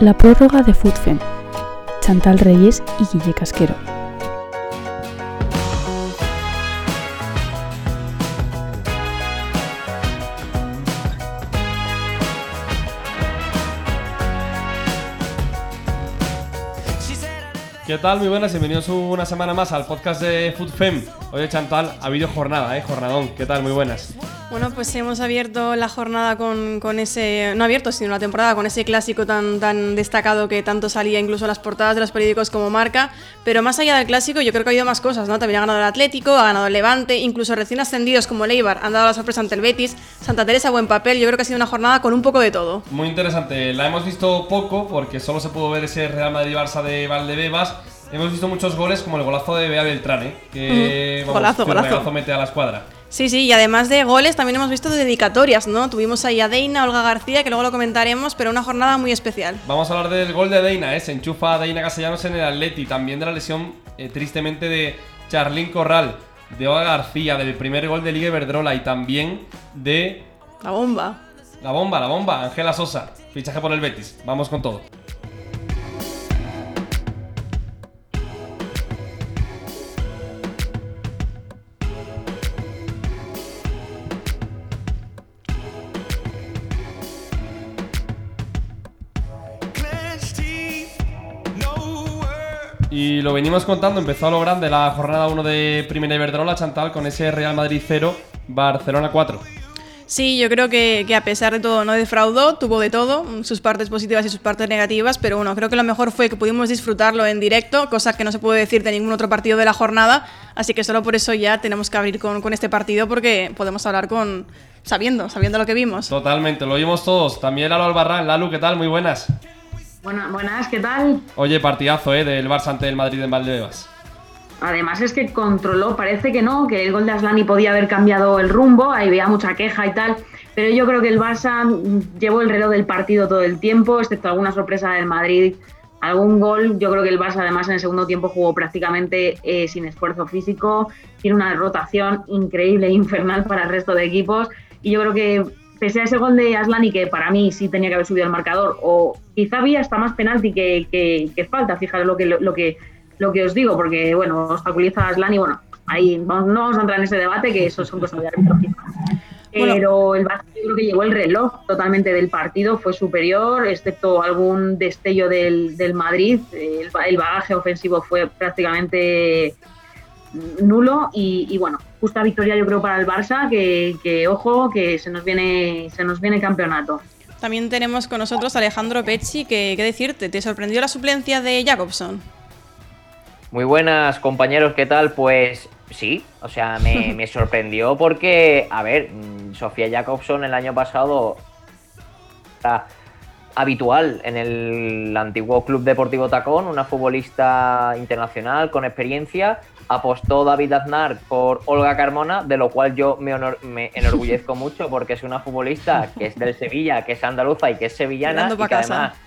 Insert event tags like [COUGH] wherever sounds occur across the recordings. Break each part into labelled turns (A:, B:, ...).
A: La prórroga de FUTFEM. Chantal Reyes y Guille Casquero.
B: ¿Qué tal? Muy buenas, bienvenidos una semana más al podcast de FoodFem. Oye, Chantal, ha habido jornada, ¿eh? Jornadón. ¿Qué tal? Muy buenas.
C: Bueno, pues hemos abierto la jornada con, con, ese, no abierto, sino la temporada con ese clásico tan, tan destacado que tanto salía incluso en las portadas de los periódicos como marca. Pero más allá del clásico, yo creo que ha habido más cosas, ¿no? También ha ganado el Atlético, ha ganado el Levante, incluso recién ascendidos como Leibar han dado la sorpresa ante el Betis, Santa Teresa buen papel. Yo creo que ha sido una jornada con un poco de todo.
B: Muy interesante. La hemos visto poco porque solo se pudo ver ese Real Madrid-Barça de Valdebebas. Hemos visto muchos goles como el golazo de Bea Beltrán, ¿eh? que
C: uh -huh. golazo, golazo.
B: mete a la escuadra.
C: Sí, sí, y además de goles también hemos visto dedicatorias, ¿no? Tuvimos ahí a Deina, Olga García, que luego lo comentaremos, pero una jornada muy especial.
B: Vamos a hablar del gol de Deina, ¿eh? Se enchufa a Deina Castellanos en el Atleti, también de la lesión, eh, tristemente, de Charlín Corral, de Olga García, del primer gol de Liga Iberdrola y también de...
C: La bomba.
B: La bomba, la bomba, Ángela Sosa, fichaje por el Betis. Vamos con todo. Lo venimos contando, empezó a lo grande la jornada 1 de Primera Iberdrola, Chantal, con ese Real Madrid 0, Barcelona 4.
C: Sí, yo creo que, que, a pesar de todo no defraudó, tuvo de todo, sus partes positivas y sus partes negativas, pero bueno, creo que lo mejor fue que pudimos disfrutarlo en directo, cosa que no se puede decir de ningún otro partido de la jornada, así que solo por eso ya tenemos que abrir con, con este partido porque podemos hablar con sabiendo, sabiendo lo que vimos.
B: Totalmente, lo vimos todos. También Lalo Albarrán, Lalu, ¿qué tal? Muy buenas.
D: Buenas, buenas, ¿qué tal?
B: Oye, partidazo, ¿eh? Del Barça ante el Madrid en Valdebebas.
D: Además es que controló, parece que no, que el gol de Aslani podía haber cambiado el rumbo, ahí veía mucha queja y tal, pero yo creo que el Barça llevó el reloj del partido todo el tiempo, excepto alguna sorpresa del Madrid, algún gol, yo creo que el Barça además en el segundo tiempo jugó prácticamente eh, sin esfuerzo físico, tiene una rotación increíble e infernal para el resto de equipos y yo creo que pese a ese gol de Aslani, que para mí sí tenía que haber subido el marcador, o quizá había hasta más penalti que, que, que falta, fijaros lo que, lo, que, lo que os digo, porque bueno, obstaculiza a Aslani, bueno, ahí vamos, no vamos a entrar en ese debate, que eso son cosas de árbitro Pero bueno. el Barça yo creo que llevó el reloj totalmente del partido, fue superior, excepto algún destello del, del Madrid, el, el bagaje ofensivo fue prácticamente nulo y, y, bueno, justa victoria yo creo para el Barça, que, que, ojo, que se nos viene, se nos viene campeonato.
C: También tenemos con nosotros a Alejandro Pecci, que qué decirte, ¿te sorprendió la suplencia de Jacobson?
E: Muy buenas compañeros, ¿qué tal? Pues sí, o sea, me, [LAUGHS] me sorprendió porque, a ver, Sofía Jacobson el año pasado habitual en el antiguo Club Deportivo Tacón, una futbolista internacional con experiencia apostó David Aznar por Olga Carmona, de lo cual yo me, honor, me enorgullezco [LAUGHS] mucho porque es una futbolista que es del Sevilla, que es andaluza y que es sevillana y que casa. además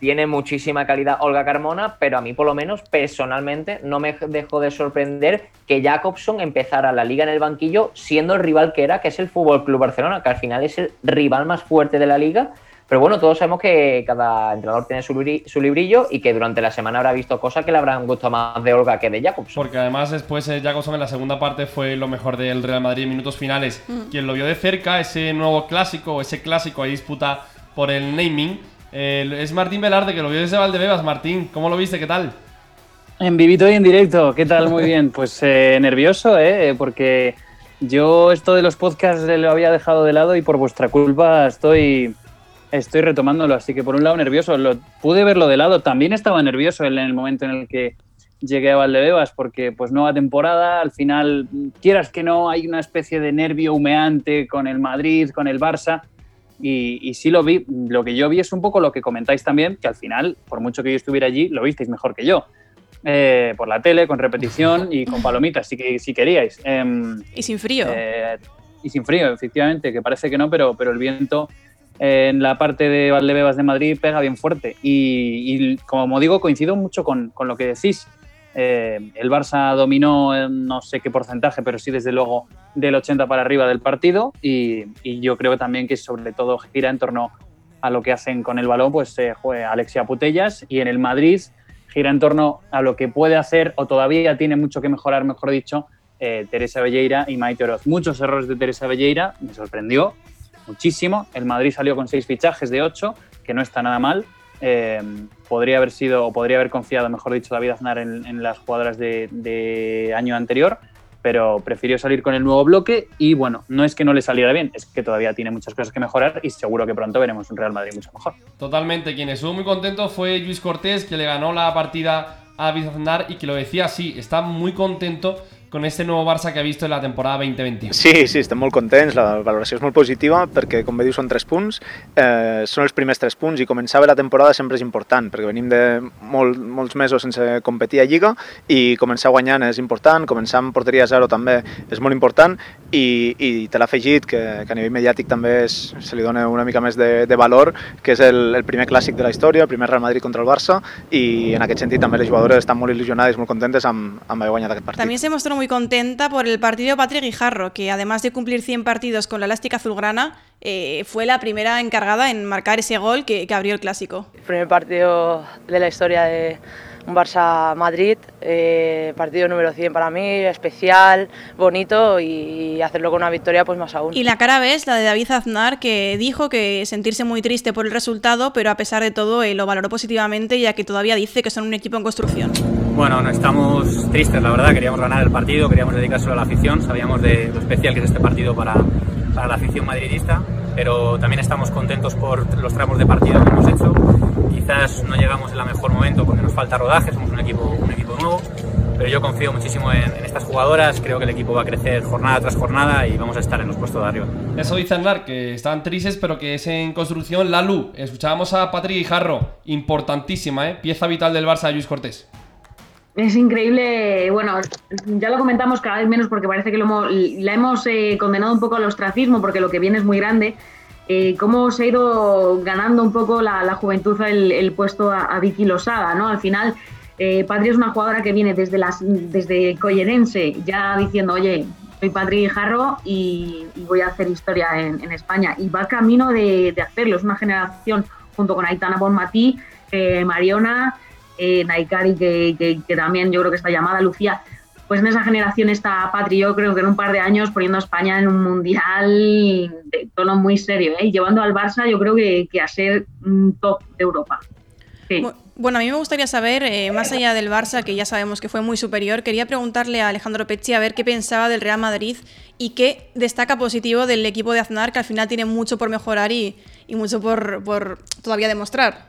E: tiene muchísima calidad Olga Carmona, pero a mí por lo menos personalmente no me dejó de sorprender que Jacobson empezara la liga en el banquillo siendo el rival que era, que es el Fútbol Club Barcelona, que al final es el rival más fuerte de la liga pero bueno, todos sabemos que cada entrenador tiene su, su, librillo y que durante la semana habrá visto cosas que le habrán gustado más de Olga que de Jacobson.
B: Porque además después eh, Jacobson en la segunda parte fue lo mejor del Real Madrid en minutos finales. Mm. Quien lo vio de cerca, ese nuevo clásico, ese clásico ahí disputa por el naming, eh, es Martín Velarde que lo vio desde Valdebebas. Martín, ¿cómo lo viste? ¿Qué tal?
F: En vivito y en directo, ¿qué tal? Muy bien. Pues eh, nervioso, ¿eh? Porque yo esto de los podcasts lo había dejado de lado y por vuestra culpa estoy estoy retomándolo, así que por un lado nervioso, lo, pude verlo de lado, también estaba nervioso en el momento en el que llegué a Valdebebas, porque pues nueva temporada, al final, quieras que no, hay una especie de nervio humeante con el Madrid, con el Barça, y, y sí lo vi, lo que yo vi es un poco lo que comentáis también, que al final, por mucho que yo estuviera allí, lo visteis mejor que yo. Eh, por la tele, con repetición y con palomitas, si, si queríais. Eh,
C: y sin frío.
F: Eh, y sin frío, efectivamente, que parece que no, pero, pero el viento en la parte de Valdebebas de Madrid pega bien fuerte. Y, y como digo, coincido mucho con, lo que decís. Eh, el Barça dominó en no sé qué porcentaje, pero sí desde luego del 80 para arriba del partido y, yo creo también que sobre todo gira en torno a lo que hacen con el balón, pues eh, Alexia Putellas y en el Madrid gira en torno a lo que puede hacer o todavía tiene mucho que mejorar, mejor dicho, eh, Teresa Belleira y Maite Oroz. Muchos errores de Teresa Belleira, me sorprendió muchísimo. El Madrid salió con seis fichajes de ocho, que no está nada mal. Eh, podría haber sido, o podría haber confiado, mejor dicho, David Aznar en, las jugadoras de, año anterior, pero prefirió salir con el nuevo bloque y bueno, no es que no le saliera bien, es que todavía tiene muchas cosas que mejorar y seguro que pronto veremos un Real Madrid mucho mejor.
B: Totalmente, quien estuvo muy contento fue Luis Cortés, que le ganó la partida a David Aznar y que lo decía así, está muy contento con este nuevo Barça que ha visto en la temporada 2021.
G: Sí, sí, estem molt contents, la valoració és molt positiva perquè, com bé diu, són tres punts, eh, són els primers tres punts i començar bé la temporada sempre és important perquè venim de molt, molts mesos sense competir a Lliga i començar guanyant és important, començar amb porteria zero també és molt important i, i te l'ha afegit que, que a nivell mediàtic també és, se li dona una mica més de, de valor, que és el, el primer clàssic de la història, el primer Real Madrid contra el Barça i en aquest sentit també les jugadores estan molt il·lusionades, molt contentes amb, amb haver guanyat aquest partit.
C: També se mostró muy contenta por el partido Patrick Guijarro, que además de cumplir 100 partidos con la elástica azulgrana, eh, fue la primera encargada en marcar ese gol que, que, abrió el clásico.
H: El primer partido de la historia de un Barça-Madrid, eh, partido número 100 para mí, especial, bonito y hacerlo con una victoria pues más aún.
C: Y la cara ves, la de David Aznar, que dijo que sentirse muy triste por el resultado, pero a pesar de todo eh, lo valoró positivamente ya que todavía dice que son un equipo en construcción.
I: Bueno, no estamos tristes, la verdad. Queríamos ganar el partido, queríamos dedicárselo a la afición. Sabíamos de lo especial que es este partido para, para la afición madridista, pero también estamos contentos por los tramos de partido que hemos hecho. Quizás no llegamos en el mejor momento porque nos falta rodaje, somos un equipo, un equipo nuevo, pero yo confío muchísimo en, en, estas jugadoras. Creo que el equipo va a crecer jornada tras jornada y vamos a estar en los puestos de arriba.
B: Eso dice Andar, que están tristes, pero que es en construcción. Lalu, escuchábamos a Patrick Guijarro, importantísima, ¿eh? pieza vital del Barça de Luis Cortés.
D: Es increíble, bueno, ya lo comentamos cada vez menos porque parece que lo hemos, la hemos eh, condenado un poco al ostracismo porque lo que viene es muy grande. Eh, cómo se ha ido ganando un poco la, juventud el, puesto a, Vicky Losada, ¿no? Al final, eh, Patri es una jugadora que viene desde, las, desde Collerense ya diciendo, oye, soy Patri Jarro y, voy a hacer historia en, España. Y va camino de, de hacerlo. Es una generación junto con Aitana Bonmatí, eh, Mariona, eh, Naikari, que, que, que, también yo creo que está llamada, Lucía, pues en esa generación está Patri, creo que en un par de años poniendo a España en un mundial de tono muy serio, ¿eh? y llevando al Barça yo creo que, que a ser un top de Europa.
C: Bueno, a mí me gustaría saber, eh, más allá del Barça, que ya sabemos que fue muy superior, quería preguntarle a Alejandro Pecci a ver qué pensaba del Real Madrid y qué destaca positivo del equipo de Aznar, que al final tiene mucho por mejorar y, mucho por todavía demostrar.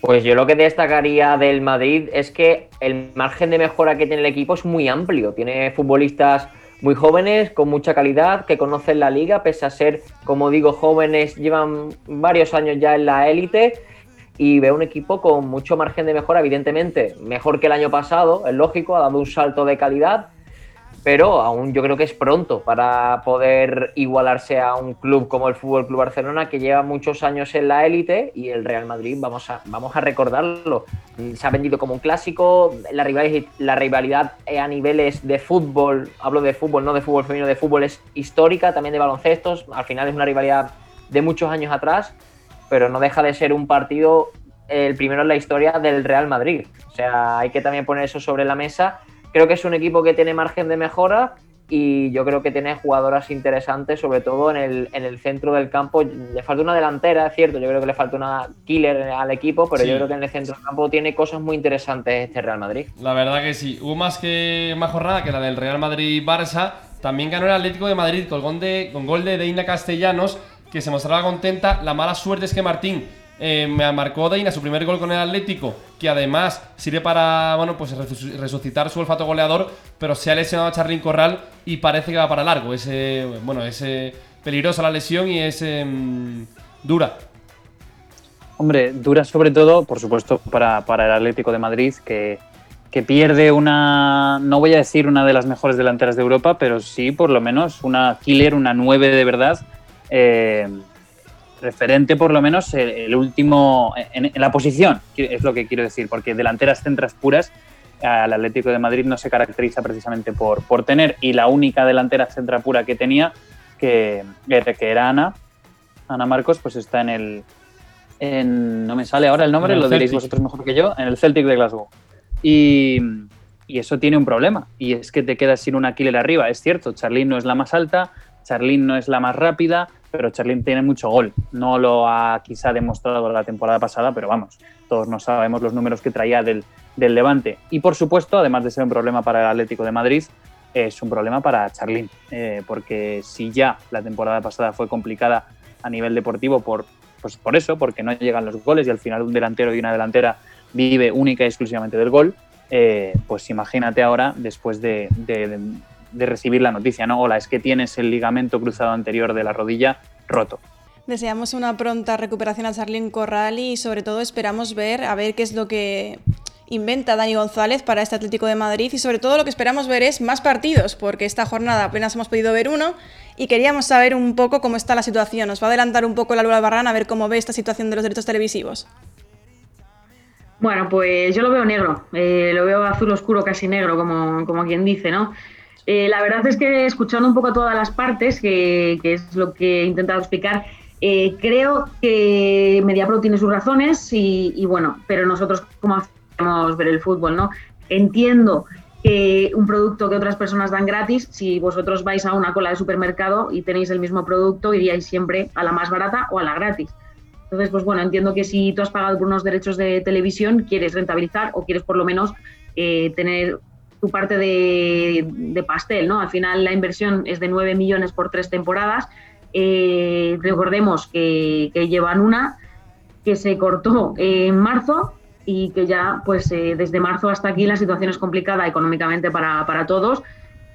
E: Pues yo lo que destacaría del Madrid es que el margen de mejora que tiene el equipo es muy amplio. Tiene futbolistas muy jóvenes, con mucha calidad, que conocen la liga, pese a ser, como digo, jóvenes, llevan varios años ya en la élite y veo un equipo con mucho margen de mejora, evidentemente, mejor que el año pasado, es lógico, ha dado un salto de calidad, pero aún yo creo que es pronto para poder igualarse a un club como el Fútbol Club Barcelona que lleva muchos años en la élite y el Real Madrid vamos a vamos a recordarlo. Se ha vendido como un clásico. La rivalidad, la rivalidad a niveles de fútbol hablo de fútbol no de fútbol femenino de fútbol es histórica también de baloncestos. Al final es una rivalidad de muchos años atrás pero no deja de ser un partido el primero en la historia del Real Madrid. O sea hay que también poner eso sobre la mesa creo que es un equipo que tiene margen de mejora y yo creo que tiene jugadoras interesantes, sobre todo en el, en el centro del campo. Le falta una delantera, es cierto, yo creo que le falta una killer al equipo, pero sí. yo creo que en el centro del campo tiene cosas muy interesantes este Real Madrid.
B: La verdad que sí. Hubo más que más jornada que la del Real Madrid-Barça. También ganó el Atlético de Madrid con gol de, con gol de Deina Castellanos, que se mostraba contenta. La mala suerte es que Martín eh, me marcó Deina su primer gol con el Atlético, que además sirve para bueno, pues resucitar su olfato goleador, pero se ha lesionado a Charlín Corral y parece que va para largo. Es, bueno, es peligrosa la lesión y es em, dura.
F: Hombre, dura sobre todo, por supuesto, para, para el Atlético de Madrid, que, que, pierde una, no voy a decir una de las mejores delanteras de Europa, pero sí por lo menos una killer, una nueve de verdad. Eh, referente por lo menos el, el último en, en, la posición, es lo que quiero decir, porque delanteras centras puras al Atlético de Madrid no se caracteriza precisamente por, por tener y la única delantera centra pura que tenía, que, que era Ana, Ana Marcos, pues está en el, en, no me sale ahora el nombre,
B: el
F: lo diréis vosotros mejor que yo, en el Celtic de Glasgow. Y, y eso tiene un problema, y es que te quedas sin una killer arriba. Es cierto, Charlene no es la más alta, Charlene no es la más rápida, pero Charlene tiene mucho gol. No lo ha quizá demostrado la temporada pasada, pero vamos, todos no sabemos los números que traía del, del Levante. Y por supuesto, además de ser un problema para el Atlético de Madrid, es un problema para Charlín, eh, porque si ya la temporada pasada fue complicada a nivel deportivo por, pues por eso, porque no llegan los goles y al final un delantero y una delantera vive única y exclusivamente del gol, eh, pues imagínate ahora después de, de- de- de recibir la noticia, ¿no? Hola, es que tienes el ligamento cruzado anterior de la rodilla roto.
C: Deseamos una pronta recuperación a Charlín Corral y sobre todo esperamos ver a ver qué es lo que inventa Dani González para este Atlético de Madrid y sobre todo lo que esperamos ver es más partidos porque esta jornada apenas hemos podido ver uno y queríamos saber un poco cómo está la situación. Nos va a adelantar un poco la Lula Barran a ver cómo ve esta situación de los derechos televisivos.
D: Bueno, pues yo lo veo negro, eh, lo veo azul oscuro, casi negro, como, como quien dice, ¿no? Eh, la verdad es que escuchando un poco todas las partes, que, es lo que he intentado explicar, eh, creo que Mediapro tiene sus razones y, y bueno, pero nosotros cómo hacemos ver el fútbol, ¿no? Entiendo que un producto que otras personas dan gratis, si vosotros vais a una cola de supermercado y tenéis el mismo producto, iríais siempre a la más barata o a la gratis. Entonces, pues bueno, entiendo que si tú has pagado por unos derechos de televisión, quieres rentabilizar o quieres por lo menos eh, tener tu parte de, pastel, ¿no? Al final la inversión es de 9 millones por tres temporadas. Eh, recordemos que, llevan una que se cortó en marzo y que ya, pues eh, desde marzo hasta aquí la situación es complicada económicamente para, para todos.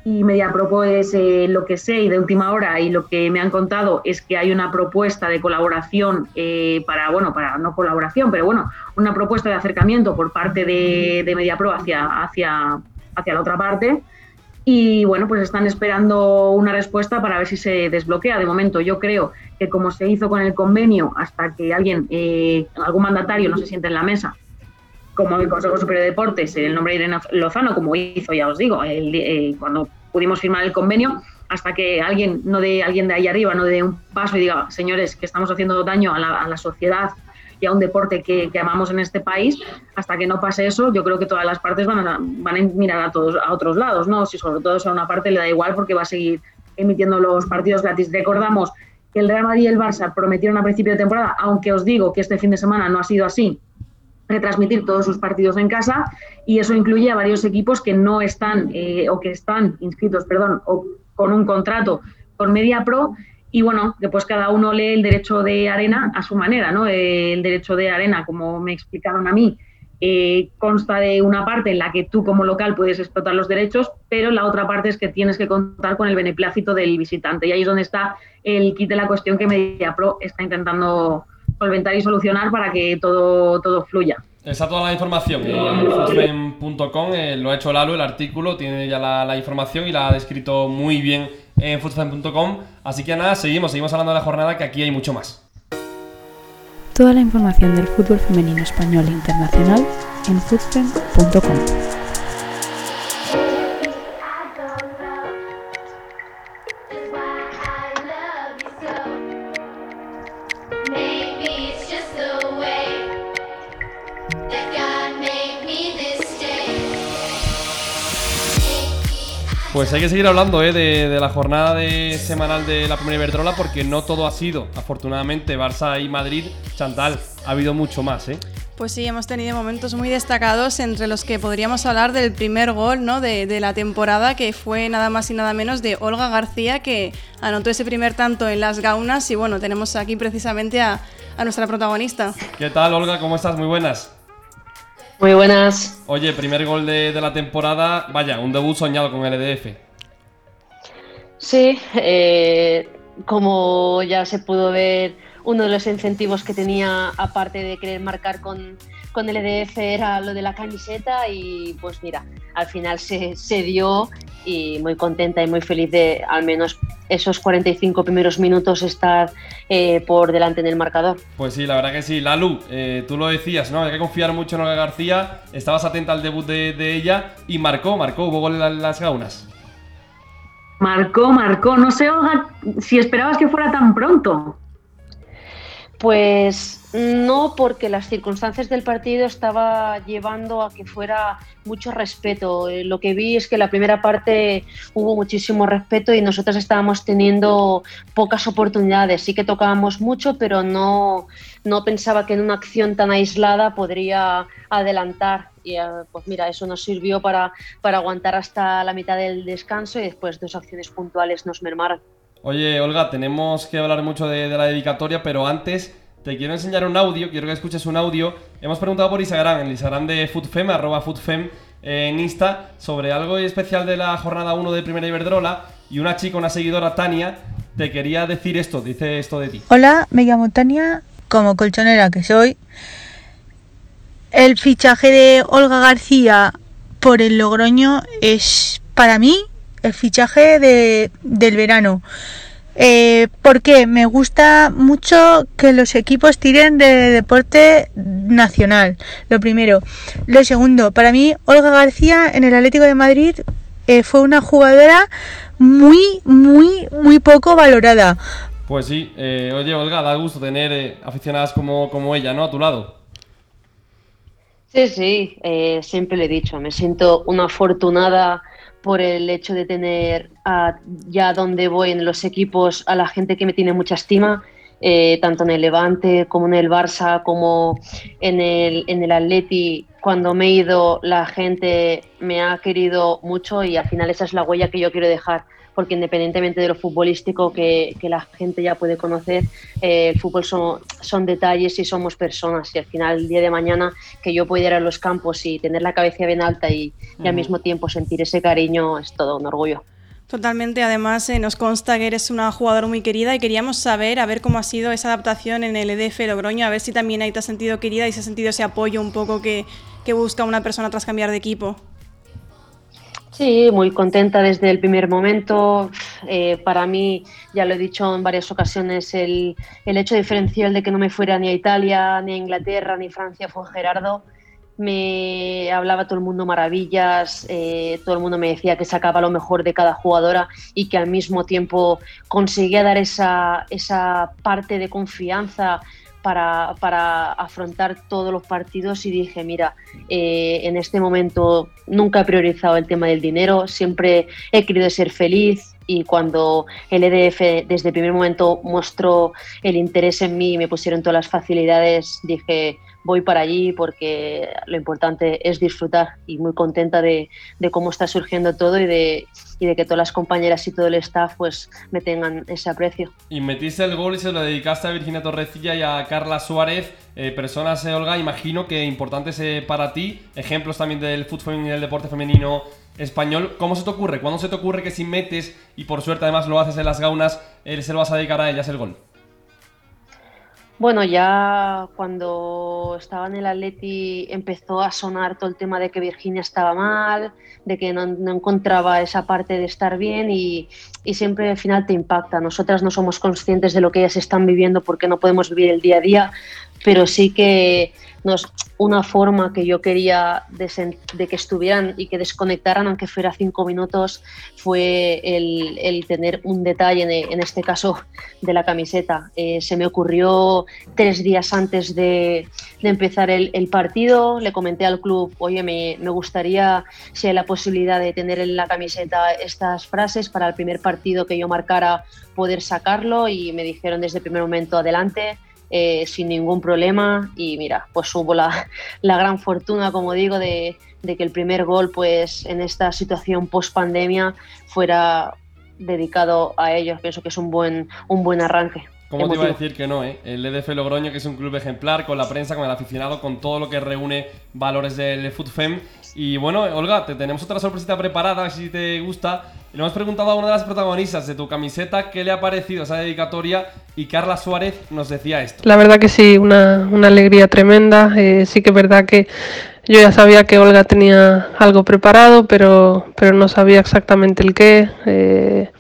D: Y Mediapro, pues eh, lo que sé y de última hora y lo que me han contado es que hay una propuesta de colaboración eh, para, bueno, para no colaboración, pero bueno, una propuesta de acercamiento por parte de, de Mediapro hacia, hacia, hacia la otra parte. Y bueno, pues están esperando una respuesta para ver si se desbloquea. De momento, yo creo que como se hizo con el convenio, hasta que alguien, eh, algún mandatario no se siente en la mesa, como el Consejo Superior de Deportes, el nombre de Irene Lozano, como hizo, ya os digo, eh, cuando pudimos firmar el convenio, hasta que alguien, no de alguien de ahí arriba, no dé un paso y diga, señores, que estamos haciendo daño a la sociedad a un deporte que, que amamos en este país, hasta que no pase eso, yo creo que todas las partes van a, mirar a todos a otros lados, ¿no? Si sobre todo si a una parte le da igual porque va a seguir emitiendo los partidos gratis. Recordamos que el Real Madrid y el Barça prometieron a principio de temporada, aunque os digo que este fin de semana no ha sido así, retransmitir todos sus partidos en casa y eso incluye a varios equipos que no están eh, o que están inscritos, perdón, o con un contrato con MediaPro y bueno, que pues cada uno lee el derecho de arena a su manera, ¿no? El derecho de arena, como me explicaron a mí, eh, consta de una parte en la que tú como local puedes explotar los derechos, pero la otra parte es que tienes que contar con el beneplácito del visitante y ahí es donde está el kit de la cuestión que MediaPro está intentando solventar y solucionar para que todo, todo fluya.
B: Está toda la información en eh, lo ha hecho Lalo, el artículo, tiene ya la, la información y la ha descrito muy bien en footfem.com. Así que nada, seguimos, seguimos hablando de la jornada que aquí hay mucho más.
A: Toda la información del fútbol femenino español e internacional en footfem.com.
B: Pues hay que seguir hablando eh, de, de la jornada de semanal de la primera Iberdrola porque no todo ha sido, afortunadamente, Barça y Madrid. Chantal, ha habido mucho más, ¿eh?
C: Pues sí, hemos tenido momentos muy destacados entre los que podríamos hablar del primer gol ¿no? de, de la temporada, que fue nada más y nada menos de Olga García, que anotó ese primer tanto en las gaunas. Y bueno, tenemos aquí precisamente a, a nuestra protagonista.
B: ¿Qué tal, Olga? ¿Cómo estás? Muy buenas.
J: Muy buenas.
B: Oye, primer gol de, de la temporada, vaya, un debut soñado con el EDF.
J: Sí, eh, como ya se pudo ver, uno de los incentivos que tenía, aparte de querer marcar con, con el EDF, era lo de la camiseta y pues mira, al final se, se dio y muy contenta y muy feliz de al menos esos 45 primeros minutos estar eh, por delante en el marcador.
B: Pues sí, la verdad que sí. Lalu, eh, tú lo decías, ¿no? Hay que confiar mucho en Olga García. Estabas atenta al debut de, de ella y marcó, marcó, hubo gol en las gaunas.
D: Marcó, marcó. No sé, Olga, si esperabas que fuera tan pronto.
J: Pues no, porque las circunstancias del partido estaba llevando a que fuera mucho respeto. Eh, Lo que vi es que la primera parte hubo muchísimo respeto y nosotros estábamos teniendo pocas oportunidades. Sí que tocábamos mucho, pero no, no pensaba que en una acción tan aislada podría adelantar. Y eh, pues mira, eso nos sirvió para, para aguantar hasta la mitad del descanso y después dos acciones puntuales nos mermaron.
B: Oye, Olga, tenemos que hablar mucho de, la dedicatoria, pero antes te quiero enseñar un audio, quiero que escuches un audio. Hemos preguntado por Instagram, en el Instagram de Foodfem, arroba Foodfem eh, en Insta, sobre algo especial de la jornada 1 de Primera Iberdrola. Y una chica, una seguidora, Tania, te quería decir esto, dice esto de ti.
K: Hola, me llamo Tania, como colchonera que soy. El fichaje de Olga García por el Logroño es para mí el fichaje de, del verano. Eh, porque me gusta mucho que los equipos tiren de deporte nacional, lo primero. Lo segundo, para mí Olga García en el Atlético de Madrid eh, fue una jugadora muy, muy, muy poco valorada.
B: Pues sí, eh, oye, Olga, da gusto tener eh, aficionadas como, como ella, ¿no? A tu lado.
J: Sí, sí, eh, siempre le he dicho, me siento una afortunada por el hecho de tener a- ya donde voy en los equipos a la gente que me tiene mucha estima, eh, tanto en el Levante como en el Barça, como en el, en el Atleti. Cuando me he ido, la gente me ha querido mucho y al final esa es la huella que yo quiero dejar, porque independientemente de lo futbolístico que, que la gente ya puede conocer, eh, el fútbol son, son detalles y somos personas y al final el día de mañana que yo pueda ir a los campos y tener la cabeza bien alta y, y al mismo tiempo sentir ese cariño es todo un orgullo.
C: Totalmente, además eh, nos consta que eres una jugadora muy querida y queríamos saber, a ver cómo ha sido esa adaptación en el EDF Logroño, a ver si también ahí te has sentido querida y si has sentido ese apoyo un poco que, que busca una persona tras cambiar de equipo.
J: Sí, muy contenta desde el primer momento. Eh, para mí, ya lo he dicho en varias ocasiones, el, el hecho diferencial de que no me fuera ni a Italia, ni a Inglaterra, ni Francia fue Gerardo. Me hablaba todo el mundo maravillas, eh, todo el mundo me decía que sacaba lo mejor de cada jugadora y que al mismo tiempo conseguía dar esa, esa parte de confianza para, para afrontar todos los partidos y dije, mira, eh, en este momento nunca he priorizado el tema del dinero, siempre he querido ser feliz y cuando el EDF desde el primer momento mostró el interés en mí y me pusieron todas las facilidades, dije, voy para allí porque lo importante es disfrutar y muy contenta de, de cómo está surgiendo todo y de, y de que todas las compañeras y todo el staff pues me tengan ese aprecio.
B: Y metiste el gol y se lo dedicaste a Virginia Torrecilla y a Carla Suárez. Eh, personas, eh, Olga, imagino que importantes eh, para ti. Ejemplos también del fútbol y del deporte femenino español. ¿Cómo se te ocurre? ¿Cuándo se te ocurre que si metes, y por suerte además lo haces en las gaunas, eh, se lo vas a dedicar a ellas el gol?
J: Bueno, ya cuando estaba en el Atleti empezó a sonar todo el tema de que Virginia estaba mal, de que no, encontraba esa parte de estar bien y, y siempre al final te impacta. Nosotras no somos conscientes de lo que ellas están viviendo porque no podemos vivir el día a día, pero sí que nos, una forma que yo quería de, de que estuvieran y que desconectaran, aunque fuera cinco minutos, fue el, el tener un detalle, en, en este caso de la camiseta. Eh, se me ocurrió tres días antes de, de empezar el, el partido, le comenté al club, oye, me, me gustaría si hay la posibilidad de tener en la camiseta estas frases para el primer partido que yo marcara, poder sacarlo y me dijeron desde el primer momento adelante eh, sin ningún problema y mira, pues hubo la, [LAUGHS] la gran fortuna, como digo, de, de, que el primer gol, pues en esta situación post pandemia, fuera dedicado a ellos. Pienso que es un buen, un buen arranque.
B: ¿Cómo te iba a decir que no, eh? El EDF Logroño, que es un club ejemplar, con la prensa, con el aficionado, con todo lo que reúne valores del FUTFEM. Y bueno, Olga, te tenemos otra sorpresita preparada, si te gusta. Le hemos preguntado a una de las protagonistas de tu camiseta qué le ha parecido esa dedicatoria y Carla Suárez nos decía esto.
L: La verdad que sí, una, una alegría tremenda. Eh, sí que es verdad que yo ya sabía que Olga tenía algo preparado, pero, pero no sabía exactamente el qué. Eh,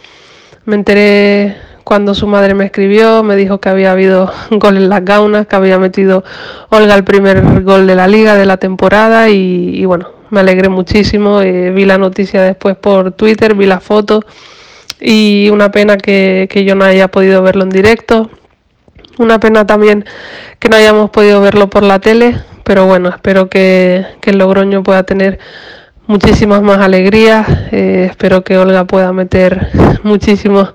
L: me enteré cuando su madre me escribió, me dijo que había habido [LAUGHS] gol en las gaunas, que había metido Olga el primer gol de la liga de la temporada y, y bueno, me alegré muchísimo. Eh, vi la noticia después por Twitter, vi la foto y una pena que, que yo no haya podido verlo en directo. una pena también que no hayamos podido verlo por la tele, pero bueno, espero que, que el Logroño pueda tener muchísimas más alegrías. eh, espero que Olga pueda meter muchísimos,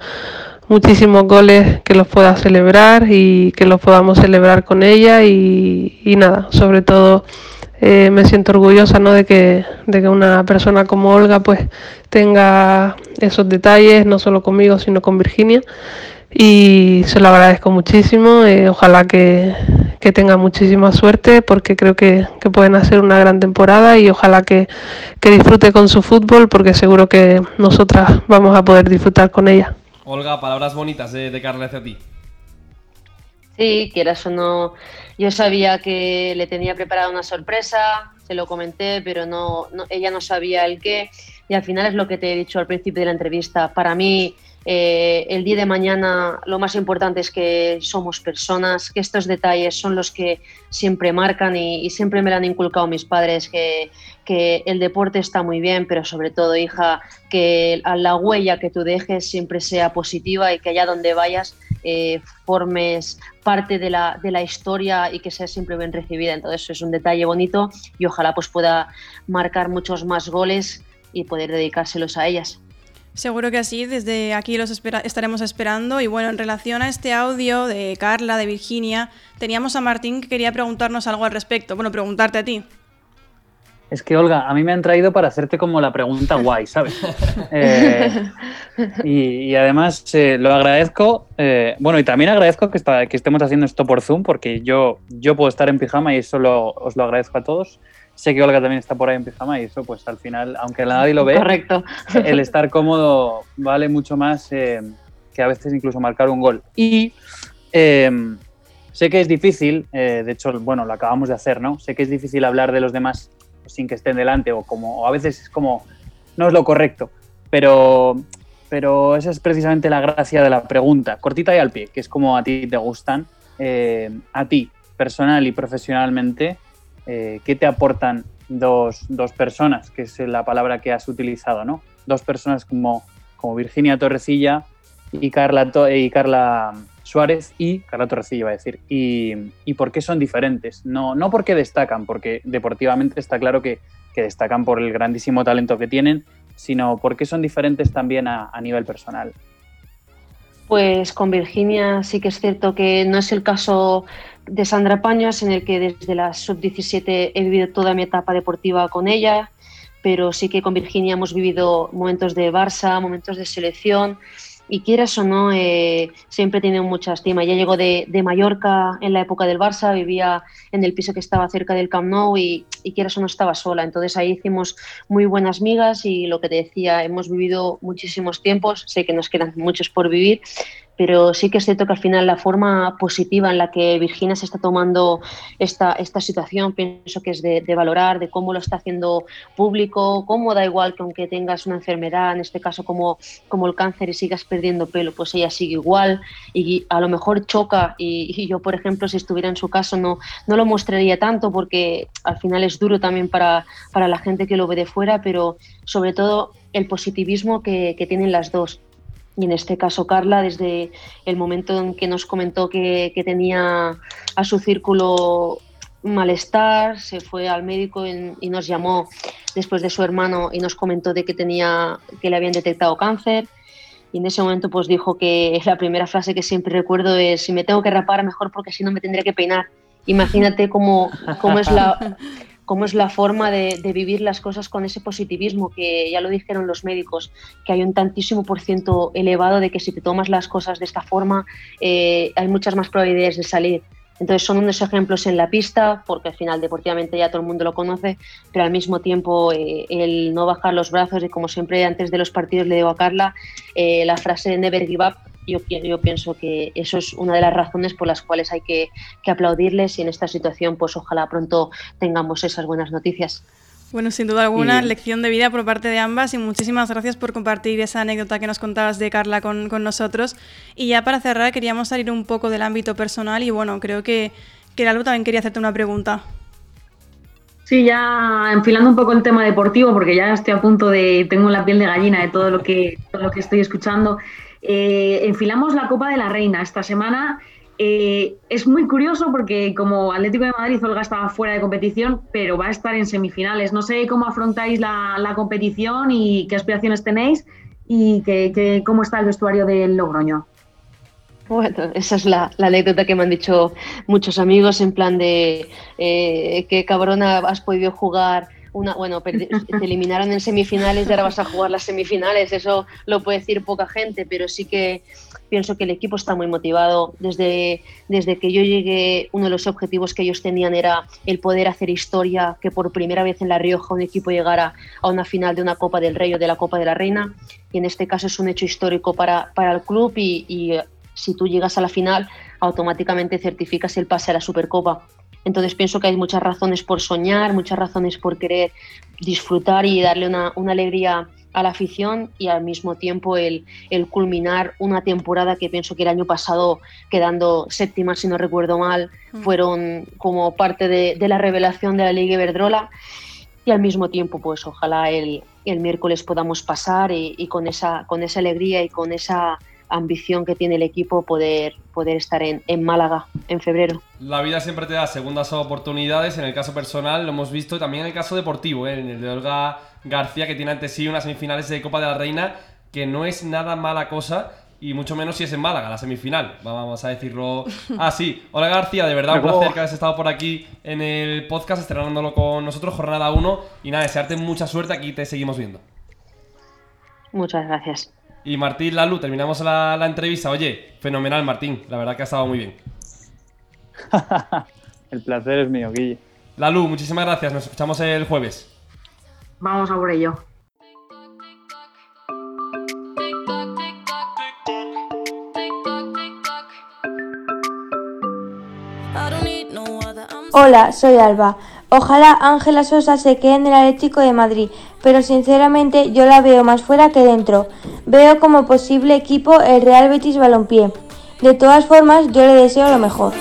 L: muchísimos goles, que los pueda celebrar y que los podamos celebrar con ella. Y, y nada, sobre todo eh, me siento orgullosa ¿no? de, que, de que una persona como Olga pues tenga esos detalles, no solo conmigo, sino con Virginia. Y se lo agradezco muchísimo. eh, ojalá que, que tenga muchísima suerte porque creo que, que pueden hacer una gran temporada y ojalá que, que disfrute con su fútbol porque seguro que nosotras vamos a poder disfrutar con ella.
B: Olga, palabras bonitas de, de Carla hacia ti.
J: Sí, quieras o no, yo sabía que le tenía preparada una sorpresa, se lo comenté, pero no, no- ella no sabía el qué. Y al final es lo que te he dicho al principio de la entrevista. Para mí, eh, el día de mañana lo más importante es que somos personas, que estos detalles son los que siempre marcan y, siempre me lo han inculcado mis padres, que, que el deporte está muy bien, pero sobre todo, hija, que la huella que tú dejes siempre sea positiva y que allá donde vayas eh, formes parte de la, de la historia y que sea siempre bien recibida. Entonces es un detalle bonito y ojalá pues pueda marcar muchos más goles y poder dedicárselos a ellas.
C: Seguro que así, desde aquí los estaremos esperando. Y bueno, en relación a este audio de Carla, de Virginia, teníamos a Martín que quería preguntarnos algo al respecto. Bueno, preguntarte a ti.
F: Es que, Olga, a mí me han traído para hacerte como la pregunta guay, ¿sabes? [LAUGHS] Eh, y, y además eh, lo agradezco. eh, bueno, y también agradezco que, está- que estemos haciendo esto por Zoom, porque yo, yo puedo estar en pijama y eso lo- os lo agradezco a todos. Sé que Olga también está por ahí en pijama y eso, pues al final, aunque nadie lo ve,
J: Correcto. [LAUGHS]
F: el estar cómodo vale mucho más que a veces incluso marcar un gol. Y sé que es difícil, de hecho, bueno, lo acabamos de hacer, ¿no? Sé que es difícil hablar de los demás sin que estén delante o como o a veces es como no es lo correcto, pero pero esa es precisamente la gracia de la pregunta, cortita y al pie, que es como a ti te gustan, eh, a ti personal y profesionalmente, eh, ¿qué te aportan dos, dos personas, que es la palabra que has utilizado, ¿no? Dos personas como, como Virginia Torrecilla y Carla, y Carla Suárez y Carla Torrecilla, iba a decir. Y, y por qué son diferentes. No, no porque destacan, porque deportivamente está claro que, que destacan por el grandísimo talento que tienen, sino porque son diferentes también a, a nivel personal.
J: Pues con Virginia sí que es cierto que no es el caso de Sandra Paños, en el que desde la sub-17 he vivido toda mi etapa deportiva con ella, pero sí que con Virginia hemos vivido momentos de Barça, momentos de selección, y quieras o no, eh, siempre he tenido mucha estima. Ya llegó de, Mallorca en la época del Barça, vivía en el piso que estaba cerca del Camp Nou y, y quieras o no estaba sola. Entonces ahí hicimos muy buenas migas y lo que te decía, hemos vivido muchísimos tiempos, sé que nos quedan muchos por vivir, pero sí que es cierto que al final la forma positiva en la que Virginia se está tomando esta, esta situación, pienso que es de, valorar, de cómo lo está haciendo público, cómo da igual que aunque tengas una enfermedad, en este caso como, como el cáncer y sigas perdiendo pelo, pues ella sigue igual y a lo mejor choca y, yo, por ejemplo, si estuviera en su caso no, no lo mostraría tanto porque al final es duro también para, para la gente que lo ve de fuera, pero sobre todo el positivismo que tienen las dos. Y en este caso, Carla, desde el momento en que nos comentó que, que tenía a su círculo malestar, se fue al médico en- y nos llamó después de su hermano y nos comentó de que tenía que le habían detectado cáncer. Y en ese momento pues dijo que [LAUGHS] la primera frase que siempre recuerdo es si me tengo que rapar mejor porque si no me tendré que peinar. Imagínate cómo, cómo es la [LAUGHS] cómo es la forma de, de vivir las cosas con ese positivismo, que ya lo dijeron los médicos, que hay un tantísimo por ciento elevado de que si te tomas las cosas de esta forma eh, hay muchas más probabilidades de salir. Entonces son unos ejemplos en la pista, porque al final deportivamente ya todo el mundo lo conoce, pero al mismo tiempo eh, el no bajar los brazos y como siempre antes de los partidos le digo a Carla, eh, la frase never give up, yo, yo pienso que eso es una de las razones por las cuales hay que, que aplaudirles y en esta situación pues ojalá pronto tengamos esas buenas noticias.
C: Bueno, sin duda alguna,
J: Y-
C: lección de vida por parte de ambas y muchísimas gracias por compartir esa anécdota que nos contabas de Carla con, con nosotros. Y ya para cerrar, queríamos salir un poco del ámbito personal y bueno, creo que, que Lalu también quería hacerte una pregunta.
D: Sí, ya enfilando un poco el tema deportivo, porque ya estoy a punto de, tengo la piel de gallina de todo lo que, todo lo que estoy escuchando. Eh, enfilamos la Copa de la Reina esta semana Eh, es muy curioso porque como Atlético de Madrid, Olga estaba fuera de competición, pero va a estar en semifinales. No sé cómo afrontáis la, competición y qué aspiraciones tenéis y cómo está el vestuario del Logroño.
J: Bueno, esa es la, la anécdota que me han dicho muchos amigos en plan de eh, qué cabrona has podido jugar una, bueno, te eliminaron en semifinales y ahora vas a jugar las semifinales. Eso lo puede decir poca gente, pero sí que pienso que el equipo está muy motivado. Desde, desde que yo llegué, uno de los objetivos que ellos tenían era el poder hacer historia, que por primera vez en La Rioja un equipo llegara a una final de una Copa del Rey o de la Copa de la Reina. Y en este caso es un hecho histórico para, para el club y, y, si tú llegas a la final, automáticamente certificas el pase a la Supercopa. Entonces pienso que hay muchas razones por soñar, muchas razones por querer disfrutar y darle una, una alegría a la afición y al mismo tiempo el, el culminar una temporada que pienso que el año pasado, quedando séptima si no recuerdo mal, fueron como parte de, de la revelación de la Liga Iberdrola. Y al mismo tiempo pues ojalá el, el miércoles podamos pasar y, y con, esa, con esa alegría y con esa ambición que tiene el equipo poder, poder estar en, en Málaga en febrero.
B: La vida siempre te da segundas oportunidades, en el caso personal lo hemos visto y también en el caso deportivo, ¿eh? en el de Olga García que tiene ante sí unas semifinales de Copa de la Reina que no es nada mala cosa y mucho menos si es en Málaga, la semifinal, vamos a decirlo [LAUGHS] así. Olga García, de verdad un placer que hayas estado por aquí en el podcast estrenándolo con nosotros, jornada 1 y nada, desearte mucha suerte, aquí te seguimos viendo.
J: Muchas gracias.
B: Y Martín Lalu, terminamos la, la entrevista. Oye, fenomenal Martín, la verdad que ha estado muy bien. [LAUGHS]
F: El placer es mío, Guille.
B: Lalu, muchísimas gracias, nos escuchamos el jueves.
D: Vamos a por ello.
M: Hola, soy Alba. Ojalá Ángela Sosa se quede en el Atlético de Madrid, pero sinceramente yo la veo más fuera que dentro. Veo como posible equipo el Real Betis Balompié. De todas formas, yo le deseo lo mejor.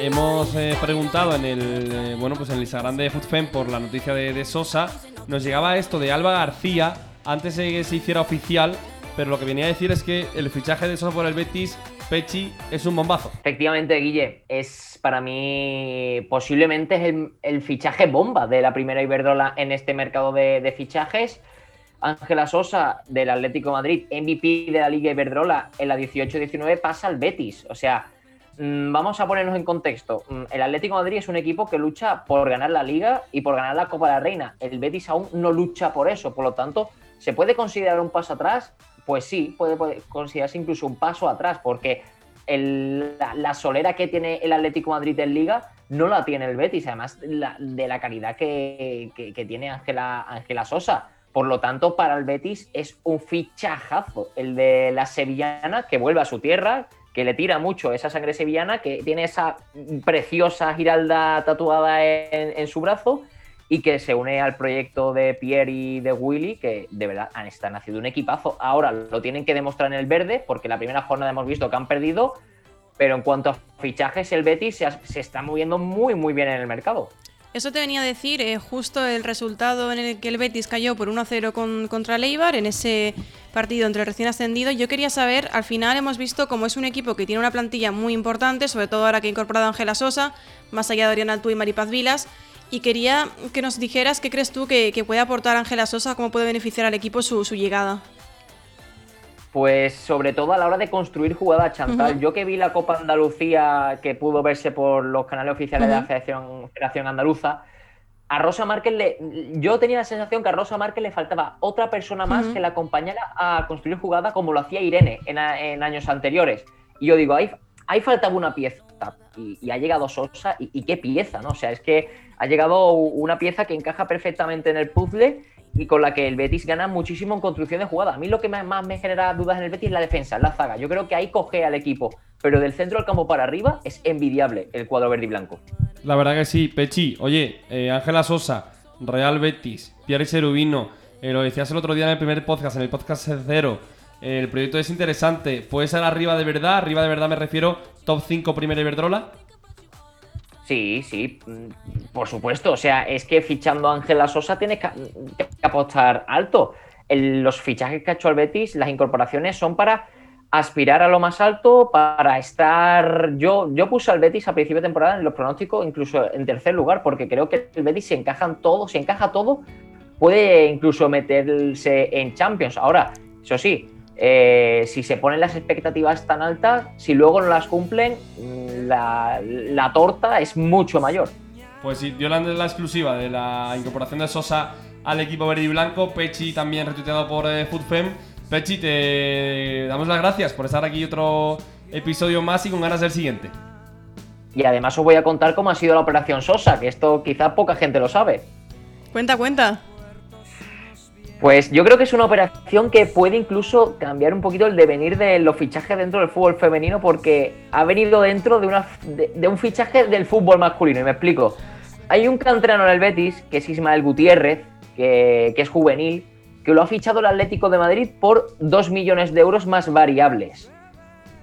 B: Hemos eh, preguntado en el eh, bueno pues en el Instagram de por la noticia de, de Sosa. Nos llegaba esto de Alba García antes de que se hiciera oficial, pero lo que venía a decir es que el fichaje de Sosa por el Betis, Pechi, es un bombazo.
E: Efectivamente, Guille, es para mí posiblemente es el, el fichaje bomba de la primera Iberdrola en este mercado de, de fichajes. Ángela Sosa del Atlético Madrid, MVP de la Liga Iberdrola en la 18-19, pasa al Betis. O sea, mm, vamos a ponernos en contexto. Mm, El Atlético Madrid es un equipo que lucha por ganar la Liga y por ganar la Copa de la Reina. El Betis aún no lucha por eso, por lo tanto, ¿se puede considerar un paso atrás? Pues sí, puede, considerarse incluso un paso atrás, porque la, solera que tiene el Atlético de Madrid en Liga no la tiene el Betis, además de la calidad que, que- tiene Ángela Sosa. Por lo tanto, para el Betis es un fichajazo el de la sevillana que vuelve a su tierra, que le tira mucho esa sangre sevillana, que tiene esa preciosa giralda tatuada en, su brazo y que se une al proyecto de Pierre y de Willy, que de verdad han están haciendo un equipazo. Ahora lo tienen que demostrar en el verde, porque la primera jornada hemos visto que han perdido, pero en cuanto a fichajes, el Betis se está moviendo muy, muy bien en el mercado.
C: Eso te venía a decir eh, justo el resultado en el que el Betis cayó por 1-0 con, contra el Eibar en ese partido entre recién ascendido. Yo quería saber, al final hemos visto cómo es un equipo que tiene una plantilla muy importante, sobre todo ahora que ha incorporado a Ángela Sosa, más allá de Oriana Altú y Maripaz Vilas. Y quería que nos dijeras qué crees tú que, puede aportar Ángela Sosa, cómo puede beneficiar al equipo su llegada.
E: Pues sobre todo a la hora de construir jugadas, Chantal.
C: Ujú.
E: Yo que vi la Copa Andalucía que pudo verse por los canales oficiales de la. Federación, Federación Andaluza, a Rosa Márquez le. Yo tenía la sensación que a Rosa Márquez le faltaba otra persona más que la acompañara a construir jugadas como lo hacía Irene en, a- en años anteriores. Y yo digo, ahí, ahí faltaba una pieza. Y, y ha llegado Sosa, y, y qué pieza, ¿no? O sea, es que ha llegado una pieza que encaja perfectamente en el puzzle y con la que el Betis gana muchísimo en construcción de jugada. A mí lo que más, me genera dudas en el Betis es la defensa, la zaga. Yo creo que ahí coge al equipo, pero del centro del campo para arriba es envidiable el cuadro verde y blanco.
B: La verdad que sí, Pechi. Oye, eh, Ángela Sosa, Real Betis, Pierre Cherubino, eh, lo decías el otro día en el primer podcast, en el podcast cero. eh, el proyecto es interesante. ¿Puede ser arriba de verdad? Arriba de verdad me refiero top 5 primera Iberdrola.
E: Sí, sí, por supuesto. O sea, es que fichando a Ángela Sosa tienes que, apostar alto. Los fichajes que ha hecho el Betis, las incorporaciones son para aspirar a lo más alto para estar. Yo, yo puse al Betis a principio de temporada en los pronósticos, incluso en tercer lugar, porque creo que el Betis se encajan todo, se encaja todo, puede incluso meterse en Champions. Ahora, eso sí, eh, si se ponen las expectativas tan altas, si luego no las cumplen, mm, la, la torta es mucho mayor.
B: Pues sí, Yolanda es la exclusiva de la incorporación de Sosa al equipo verde y blanco. Pechi también retuiteado por eh, Foodfem. Pechi, te damos las gracias por estar aquí otro episodio más y con ganas del siguiente.
E: Y además os voy a contar cómo ha sido la operación Sosa, que esto quizá poca gente lo sabe.
C: Cuenta, cuenta.
E: Pues yo creo que es una operación que puede incluso cambiar un poquito el devenir de los fichajes dentro del fútbol femenino porque ha venido dentro de, una, un fichaje del fútbol masculino. Y me explico. Hay un canterano en el Betis, que es Ismael Gutiérrez, que, es juvenil, que lo ha fichado el Atlético de Madrid por 2 millones de euros más variables.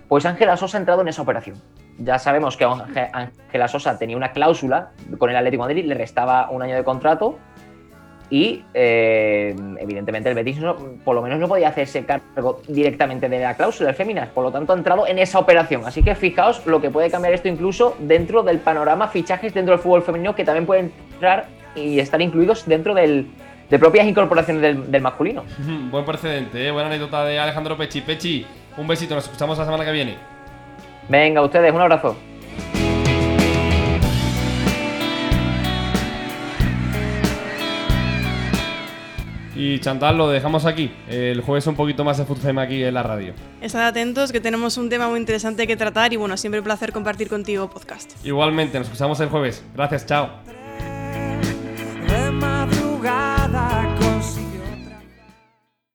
E: Pues Ángela Sosa ha entrado en esa operación. Ya sabemos que Ángel- Ángela Sosa tenía una cláusula con el Atlético de Madrid, le restaba un año de contrato y eh, evidentemente el Betis no- por lo menos no podía hacerse cargo directamente de la cláusula del Féminas, por lo tanto ha entrado en esa operación. Así que fijaos lo que puede cambiar esto incluso dentro del panorama fichajes dentro del fútbol femenino que también pueden entrar y estar incluidos dentro del, de propias incorporaciones del, del masculino.
B: Buen precedente, ¿eh? buena anécdota de Alejandro Pechi. Pechi, un besito, nos escuchamos la semana que viene.
E: Venga, ustedes, un abrazo.
B: Y Chantal, lo dejamos aquí. El jueves un poquito más de FUTFEM aquí en la radio.
C: Estad atentos que tenemos un tema muy interesante que tratar y bueno, siempre un placer compartir contigo podcast.
B: Igualmente, nos escuchamos el jueves. Gracias, chao. De madrugada.